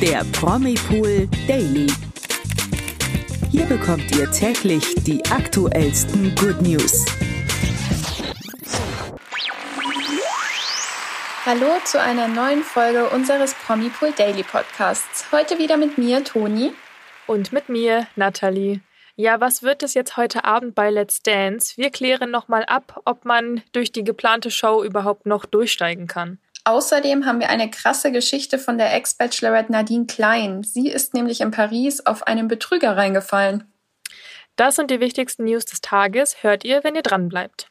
der Promipool Daily. Hier bekommt ihr täglich die aktuellsten Good News. Hallo zu einer neuen Folge unseres Promipool Daily Podcasts. Heute wieder mit mir, Toni. Und mit mir, Nathalie. Ja, was wird es jetzt heute Abend bei Let's Dance? Wir klären nochmal ab, ob man durch die geplante Show überhaupt noch durchsteigen kann. Außerdem haben wir eine krasse Geschichte von der Ex-Bachelorette Nadine Klein. Sie ist nämlich in Paris auf einen Betrüger reingefallen. Das sind die wichtigsten News des Tages. Hört ihr, wenn ihr dran bleibt.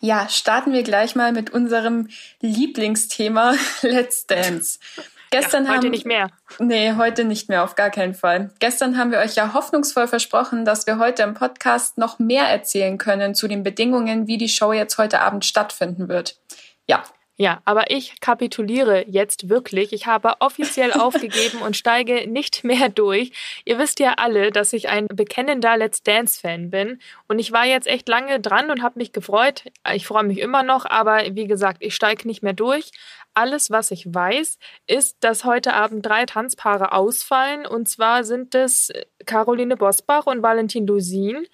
Ja, starten wir gleich mal mit unserem Lieblingsthema Let's Dance. Gestern ja, heute haben, nicht mehr. Nee, heute nicht mehr, auf gar keinen Fall. Gestern haben wir euch ja hoffnungsvoll versprochen, dass wir heute im Podcast noch mehr erzählen können zu den Bedingungen, wie die Show jetzt heute Abend stattfinden wird. Ja, ja, aber ich kapituliere jetzt wirklich. Ich habe offiziell aufgegeben und steige nicht mehr durch. Ihr wisst ja alle, dass ich ein bekennender Let's Dance-Fan bin. Und ich war jetzt echt lange dran und habe mich gefreut. Ich freue mich immer noch, aber wie gesagt, ich steige nicht mehr durch. Alles, was ich weiß, ist, dass heute Abend drei Tanzpaare ausfallen. Und zwar sind es Caroline Bosbach und Valentin Lusin.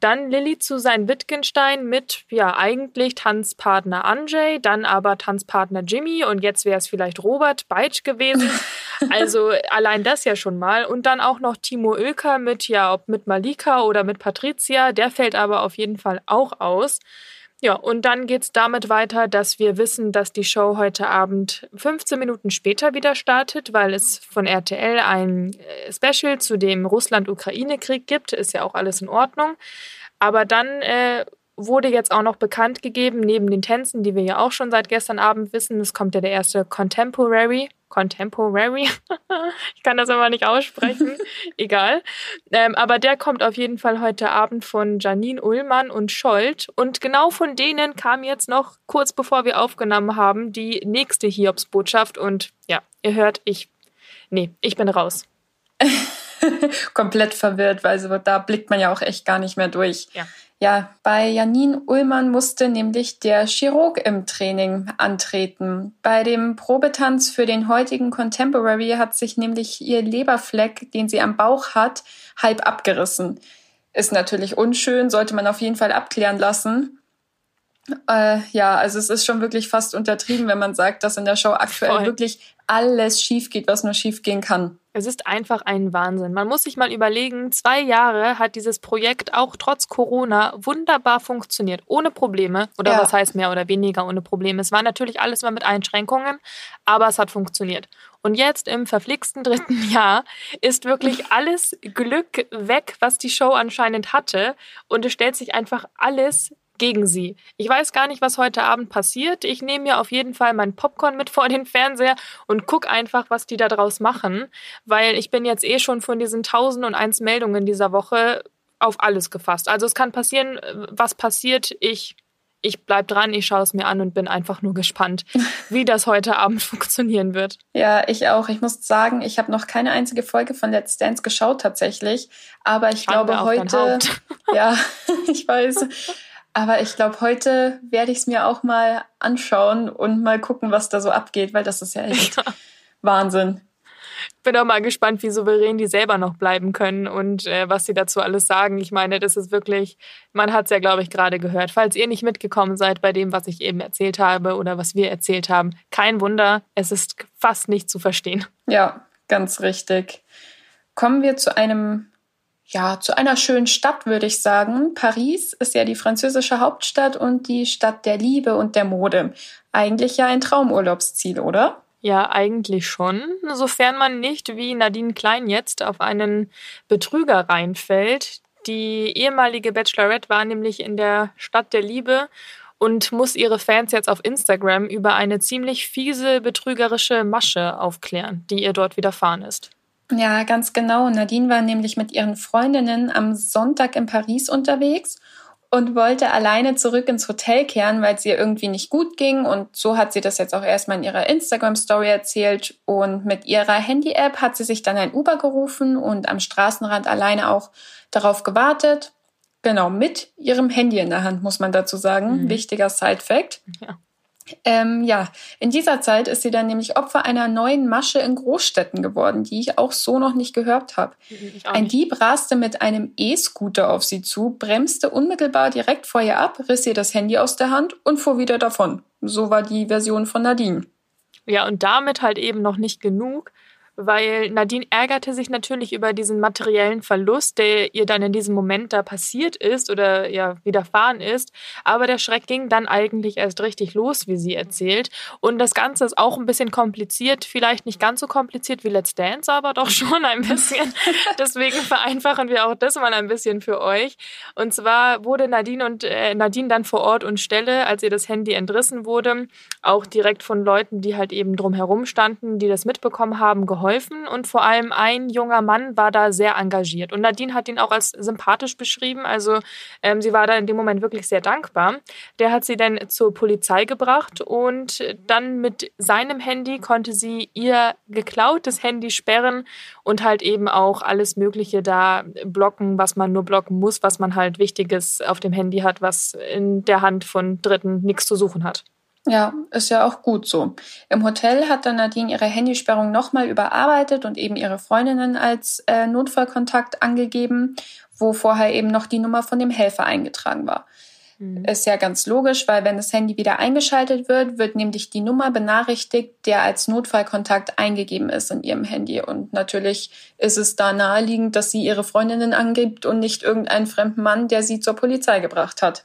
Dann Lilly zu sein Wittgenstein mit, ja, eigentlich Tanzpartner Anjay, dann aber Tanzpartner Jimmy und jetzt wäre es vielleicht Robert Beitsch gewesen. Also allein das ja schon mal. Und dann auch noch Timo Oelker mit, ja, ob mit Malika oder mit Patricia. Der fällt aber auf jeden Fall auch aus. Ja, und dann geht's damit weiter, dass wir wissen, dass die Show heute Abend 15 Minuten später wieder startet, weil es von RTL ein äh, Special zu dem Russland-Ukraine-Krieg gibt. Ist ja auch alles in Ordnung. Aber dann äh, wurde jetzt auch noch bekannt gegeben, neben den Tänzen, die wir ja auch schon seit gestern Abend wissen, es kommt ja der erste Contemporary. Contemporary. ich kann das aber nicht aussprechen. Egal. Ähm, aber der kommt auf jeden Fall heute Abend von Janine Ullmann und Scholt. Und genau von denen kam jetzt noch, kurz bevor wir aufgenommen haben, die nächste Hiobsbotschaft. Und ja, ihr hört, ich. Nee, ich bin raus. komplett verwirrt, weil so, da blickt man ja auch echt gar nicht mehr durch. Ja. Ja, bei Janine Ullmann musste nämlich der Chirurg im Training antreten. Bei dem Probetanz für den heutigen Contemporary hat sich nämlich ihr Leberfleck, den sie am Bauch hat, halb abgerissen. Ist natürlich unschön, sollte man auf jeden Fall abklären lassen. Äh, ja, also es ist schon wirklich fast untertrieben, wenn man sagt, dass in der Show aktuell Voll. wirklich alles schief geht, was nur schief gehen kann. Es ist einfach ein Wahnsinn. Man muss sich mal überlegen, zwei Jahre hat dieses Projekt auch trotz Corona wunderbar funktioniert, ohne Probleme. Oder ja. was heißt mehr oder weniger ohne Probleme? Es war natürlich alles mal mit Einschränkungen, aber es hat funktioniert. Und jetzt im verflixten dritten Jahr ist wirklich alles Glück weg, was die Show anscheinend hatte. Und es stellt sich einfach alles gegen sie. Ich weiß gar nicht, was heute Abend passiert. Ich nehme mir auf jeden Fall mein Popcorn mit vor den Fernseher und gucke einfach, was die da draus machen, weil ich bin jetzt eh schon von diesen 1001 Meldungen dieser Woche auf alles gefasst. Also es kann passieren, was passiert. Ich ich bleib dran, ich schaue es mir an und bin einfach nur gespannt, wie das heute Abend funktionieren wird. Ja, ich auch. Ich muss sagen, ich habe noch keine einzige Folge von Let's Dance geschaut tatsächlich, aber ich Schande glaube heute ja, ich weiß. Aber ich glaube, heute werde ich es mir auch mal anschauen und mal gucken, was da so abgeht, weil das ist ja echt ja. Wahnsinn. Bin auch mal gespannt, wie souverän die selber noch bleiben können und äh, was sie dazu alles sagen. Ich meine, das ist wirklich, man hat es ja, glaube ich, gerade gehört. Falls ihr nicht mitgekommen seid bei dem, was ich eben erzählt habe oder was wir erzählt haben, kein Wunder, es ist fast nicht zu verstehen. Ja, ganz richtig. Kommen wir zu einem ja, zu einer schönen Stadt, würde ich sagen. Paris ist ja die französische Hauptstadt und die Stadt der Liebe und der Mode. Eigentlich ja ein Traumurlaubsziel, oder? Ja, eigentlich schon, sofern man nicht wie Nadine Klein jetzt auf einen Betrüger reinfällt. Die ehemalige Bachelorette war nämlich in der Stadt der Liebe und muss ihre Fans jetzt auf Instagram über eine ziemlich fiese betrügerische Masche aufklären, die ihr dort widerfahren ist. Ja, ganz genau. Nadine war nämlich mit ihren Freundinnen am Sonntag in Paris unterwegs und wollte alleine zurück ins Hotel kehren, weil es ihr irgendwie nicht gut ging. Und so hat sie das jetzt auch erstmal in ihrer Instagram-Story erzählt. Und mit ihrer Handy-App hat sie sich dann ein Uber gerufen und am Straßenrand alleine auch darauf gewartet. Genau, mit ihrem Handy in der Hand, muss man dazu sagen. Mhm. Wichtiger Side-Fact. Ja. Ähm, ja, in dieser Zeit ist sie dann nämlich Opfer einer neuen Masche in Großstädten geworden, die ich auch so noch nicht gehört habe. Ein Dieb raste mit einem E-Scooter auf sie zu, bremste unmittelbar direkt vor ihr ab, riss ihr das Handy aus der Hand und fuhr wieder davon. So war die Version von Nadine. Ja, und damit halt eben noch nicht genug weil Nadine ärgerte sich natürlich über diesen materiellen Verlust, der ihr dann in diesem Moment da passiert ist oder ja widerfahren ist. Aber der Schreck ging dann eigentlich erst richtig los, wie sie erzählt. Und das Ganze ist auch ein bisschen kompliziert, vielleicht nicht ganz so kompliziert wie Let's Dance, aber doch schon ein bisschen. Deswegen vereinfachen wir auch das mal ein bisschen für euch. Und zwar wurde Nadine und äh, Nadine dann vor Ort und Stelle, als ihr das Handy entrissen wurde, auch direkt von Leuten, die halt eben drumherum standen, die das mitbekommen haben, geholfen geholfen und vor allem ein junger Mann war da sehr engagiert. Und Nadine hat ihn auch als sympathisch beschrieben. Also ähm, sie war da in dem Moment wirklich sehr dankbar. Der hat sie dann zur Polizei gebracht und dann mit seinem Handy konnte sie ihr geklautes Handy sperren und halt eben auch alles Mögliche da blocken, was man nur blocken muss, was man halt Wichtiges auf dem Handy hat, was in der Hand von Dritten nichts zu suchen hat. Ja, ist ja auch gut so. Im Hotel hat dann Nadine ihre Handysperrung nochmal überarbeitet und eben ihre Freundinnen als äh, Notfallkontakt angegeben, wo vorher eben noch die Nummer von dem Helfer eingetragen war. Mhm. Ist ja ganz logisch, weil wenn das Handy wieder eingeschaltet wird, wird nämlich die Nummer benachrichtigt, der als Notfallkontakt eingegeben ist in ihrem Handy. Und natürlich ist es da naheliegend, dass sie ihre Freundinnen angibt und nicht irgendeinen fremden Mann, der sie zur Polizei gebracht hat.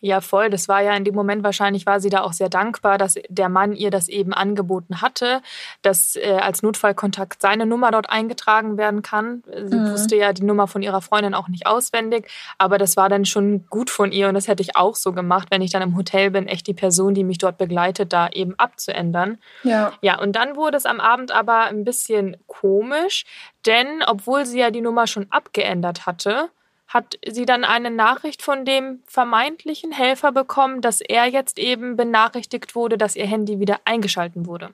Ja, voll. Das war ja in dem Moment wahrscheinlich war sie da auch sehr dankbar, dass der Mann ihr das eben angeboten hatte, dass äh, als Notfallkontakt seine Nummer dort eingetragen werden kann. Sie mhm. wusste ja die Nummer von ihrer Freundin auch nicht auswendig, aber das war dann schon gut von ihr und das hätte ich auch so gemacht, wenn ich dann im Hotel bin, echt die Person, die mich dort begleitet, da eben abzuändern. Ja. Ja, und dann wurde es am Abend aber ein bisschen komisch, denn obwohl sie ja die Nummer schon abgeändert hatte, hat sie dann eine Nachricht von dem vermeintlichen Helfer bekommen, dass er jetzt eben benachrichtigt wurde, dass ihr Handy wieder eingeschalten wurde.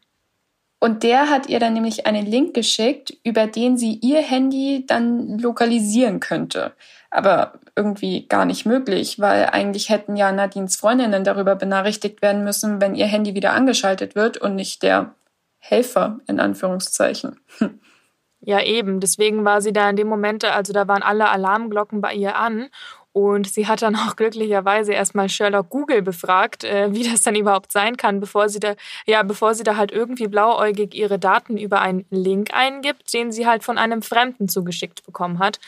Und der hat ihr dann nämlich einen Link geschickt, über den sie ihr Handy dann lokalisieren könnte. Aber irgendwie gar nicht möglich, weil eigentlich hätten ja Nadines Freundinnen darüber benachrichtigt werden müssen, wenn ihr Handy wieder angeschaltet wird und nicht der Helfer in Anführungszeichen. Ja, eben. Deswegen war sie da in dem Moment, also da waren alle Alarmglocken bei ihr an. Und sie hat dann auch glücklicherweise erstmal Sherlock Google befragt, äh, wie das dann überhaupt sein kann, bevor sie da, ja, bevor sie da halt irgendwie blauäugig ihre Daten über einen Link eingibt, den sie halt von einem Fremden zugeschickt bekommen hat.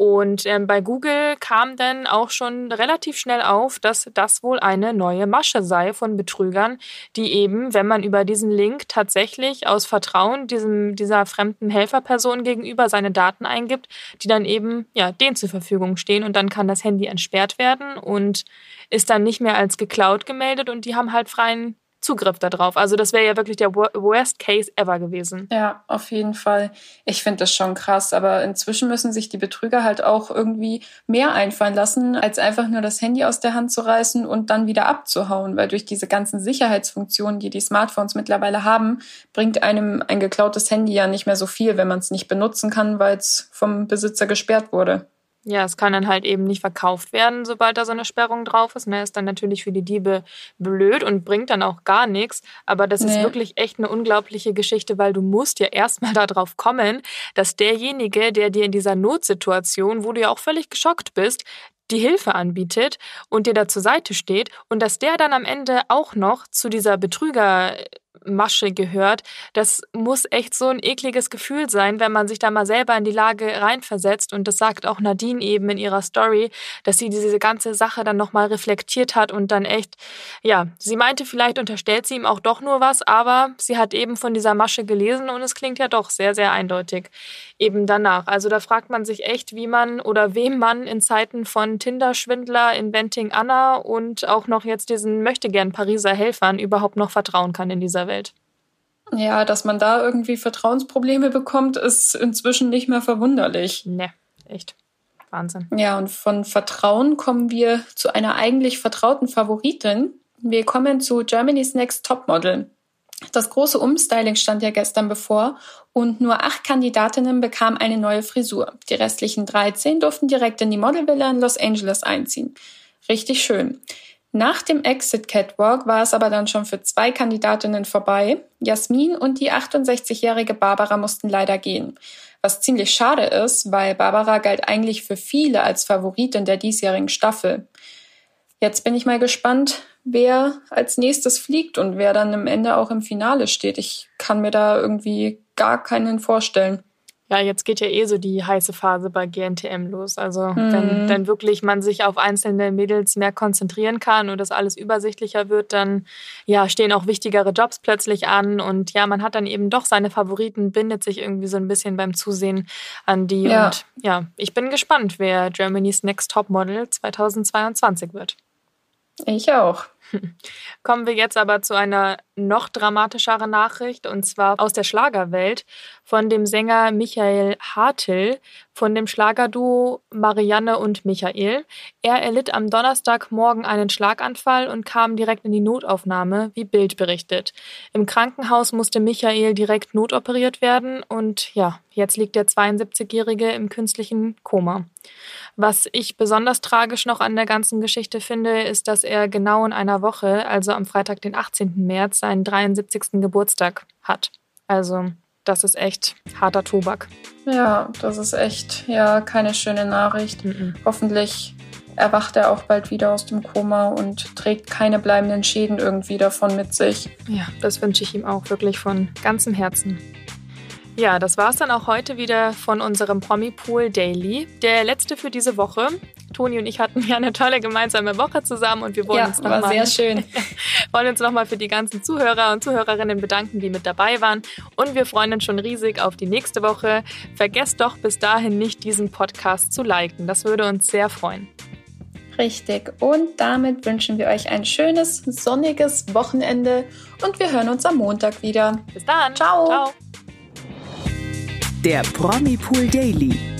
Und ähm, bei Google kam dann auch schon relativ schnell auf, dass das wohl eine neue Masche sei von Betrügern, die eben, wenn man über diesen Link tatsächlich aus Vertrauen diesem, dieser fremden Helferperson gegenüber seine Daten eingibt, die dann eben ja, denen zur Verfügung stehen und dann kann das Handy entsperrt werden und ist dann nicht mehr als geklaut gemeldet und die haben halt freien Zugriff darauf. Also das wäre ja wirklich der Worst Case ever gewesen. Ja, auf jeden Fall. Ich finde das schon krass, aber inzwischen müssen sich die Betrüger halt auch irgendwie mehr einfallen lassen, als einfach nur das Handy aus der Hand zu reißen und dann wieder abzuhauen, weil durch diese ganzen Sicherheitsfunktionen, die die Smartphones mittlerweile haben, bringt einem ein geklautes Handy ja nicht mehr so viel, wenn man es nicht benutzen kann, weil es vom Besitzer gesperrt wurde. Ja, es kann dann halt eben nicht verkauft werden, sobald da so eine Sperrung drauf ist. Ne? Ist dann natürlich für die Diebe blöd und bringt dann auch gar nichts. Aber das nee. ist wirklich echt eine unglaubliche Geschichte, weil du musst ja erstmal darauf kommen, dass derjenige, der dir in dieser Notsituation, wo du ja auch völlig geschockt bist, die Hilfe anbietet und dir da zur Seite steht und dass der dann am Ende auch noch zu dieser Betrüger Masche gehört. Das muss echt so ein ekliges Gefühl sein, wenn man sich da mal selber in die Lage reinversetzt. Und das sagt auch Nadine eben in ihrer Story, dass sie diese ganze Sache dann nochmal reflektiert hat und dann echt, ja, sie meinte, vielleicht unterstellt sie ihm auch doch nur was, aber sie hat eben von dieser Masche gelesen und es klingt ja doch sehr, sehr eindeutig eben danach. Also da fragt man sich echt, wie man oder wem man in Zeiten von Tinder-Schwindler, Inventing Anna und auch noch jetzt diesen möchtegern Pariser Helfern überhaupt noch vertrauen kann in dieser Welt. Ja, dass man da irgendwie Vertrauensprobleme bekommt, ist inzwischen nicht mehr verwunderlich. Ne, echt. Wahnsinn. Ja, und von Vertrauen kommen wir zu einer eigentlich vertrauten Favoritin. Wir kommen zu Germany's Next Topmodel. Das große Umstyling stand ja gestern bevor und nur acht Kandidatinnen bekamen eine neue Frisur. Die restlichen 13 durften direkt in die Modelvilla in Los Angeles einziehen. Richtig schön. Nach dem Exit Catwalk war es aber dann schon für zwei Kandidatinnen vorbei. Jasmin und die 68-jährige Barbara mussten leider gehen. Was ziemlich schade ist, weil Barbara galt eigentlich für viele als Favoritin der diesjährigen Staffel. Jetzt bin ich mal gespannt, wer als nächstes fliegt und wer dann am Ende auch im Finale steht. Ich kann mir da irgendwie gar keinen vorstellen. Ja, jetzt geht ja eh so die heiße Phase bei GNTM los. Also mhm. wenn dann wirklich man sich auf einzelne Mädels mehr konzentrieren kann und das alles übersichtlicher wird, dann ja stehen auch wichtigere Jobs plötzlich an und ja, man hat dann eben doch seine Favoriten, bindet sich irgendwie so ein bisschen beim Zusehen an die. Ja. Und ja, ich bin gespannt, wer Germany's Next Top Model 2022 wird. Ich auch. Kommen wir jetzt aber zu einer noch dramatischeren Nachricht und zwar aus der Schlagerwelt von dem Sänger Michael Hartl von dem Schlagerduo Marianne und Michael. Er erlitt am Donnerstagmorgen einen Schlaganfall und kam direkt in die Notaufnahme, wie Bild berichtet. Im Krankenhaus musste Michael direkt notoperiert werden und ja, jetzt liegt der 72-Jährige im künstlichen Koma. Was ich besonders tragisch noch an der ganzen Geschichte finde, ist, dass er genau in einer Woche, also am Freitag, den 18. März, seinen 73. Geburtstag hat. Also, das ist echt harter Tobak. Ja, das ist echt, ja, keine schöne Nachricht. Mhm. Hoffentlich erwacht er auch bald wieder aus dem Koma und trägt keine bleibenden Schäden irgendwie davon mit sich. Ja, das wünsche ich ihm auch wirklich von ganzem Herzen. Ja, das war es dann auch heute wieder von unserem Promi Pool Daily. Der letzte für diese Woche. Toni und ich hatten ja eine tolle gemeinsame Woche zusammen und wir wollen ja, uns nochmal sehr schön. wollen uns nochmal für die ganzen Zuhörer und Zuhörerinnen bedanken, die mit dabei waren. Und wir freuen uns schon riesig auf die nächste Woche. Vergesst doch bis dahin nicht, diesen Podcast zu liken. Das würde uns sehr freuen. Richtig. Und damit wünschen wir euch ein schönes, sonniges Wochenende und wir hören uns am Montag wieder. Bis dann. Ciao. Ciao. Der Promi Pool Daily.